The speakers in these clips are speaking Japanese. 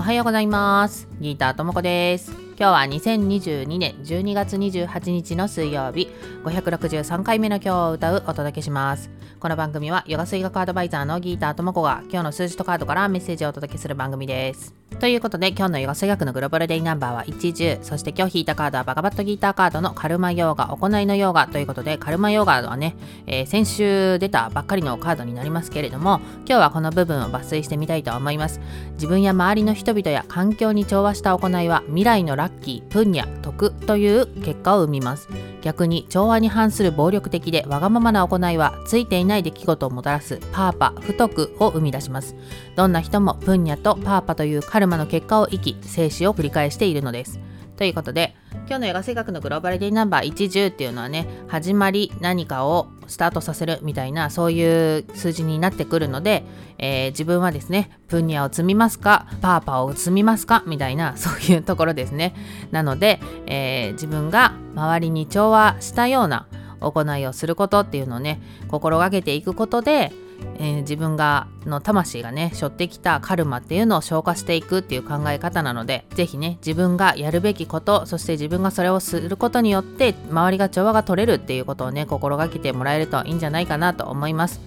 おはようございます。ギーターともこです。今日は2022年12月28日の水曜日。563回目の今日を歌うお届けします。この番組はヨガ水学アドバイザーのギーターともこが今日の数字とカードからメッセージをお届けする番組です。ということで今日のヨガ数学のグローバルデイナンバーは10そして今日引いたカードはバカバットギーターカードのカルマヨーガ行いのヨーガということでカルマヨーガはね、えー、先週出たばっかりのカードになりますけれども今日はこの部分を抜粋してみたいと思います。自分や周りの人々や環境に調和した行いは未来のラッキープンニャ徳という結果を生みます。逆に調和に反する暴力的でわがままな行いはついていない出来事をもたらすパーパ不徳を生み出します。どんな人もプンニャとパーパというカルマの結果を生き生死を繰り返しているのです。ということで今日のヨガ性格のグローバルディナンバー10っていうのはね始まり何かをスタートさせるみたいなそういう数字になってくるので、えー、自分はですねプンニャを積みますか？パーパーを積みますか？みたいなそういうところですね。なので、えー、自分が周りに調和したような行いをすることっていうのをね心がけていくことでえー、自分がの魂がね背負ってきたカルマっていうのを消化していくっていう考え方なので是非ね自分がやるべきことそして自分がそれをすることによって周りが調和が取れるっていうことをね心がけてもらえるといいんじゃないかなと思います。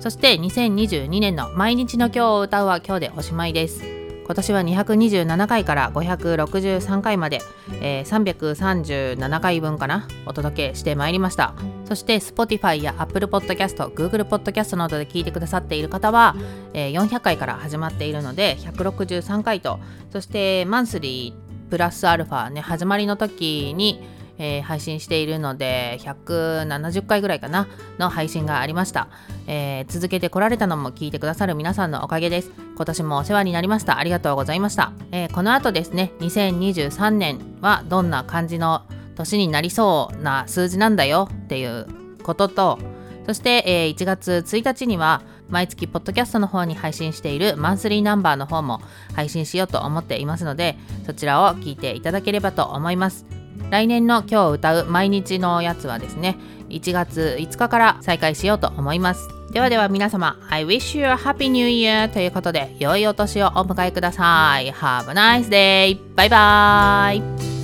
そして2022年の毎日の今日を歌うは今日でおしまいです。今年は227回から563回まで、えー、337回分かなお届けしてまいりました。そして Spotify や Apple Podcast、Google Podcast などで聞いてくださっている方は、えー、400回から始まっているので163回とそしてマンスリープラスアルファね始まりの時にえー、配信しているので170回ぐらいかなの配信がありました、えー、続けてこられたのも聞いてくださる皆さんのおかげです。今年もお世話になりました。ありがとうございました、えー、この後ですね2023年はどんな感じの年になりそうな数字なんだよっていうこととそして、えー、1月1日には毎月ポッドキャストの方に配信しているマンスリーナンバーの方も配信しようと思っていますのでそちらを聞いていただければと思います。来年の今日歌う毎日のやつはですね1月5日から再開しようと思います。ではでは皆様 I wish you a happy new year ということで良いお年をお迎えください。Have a nice day! バイバイ。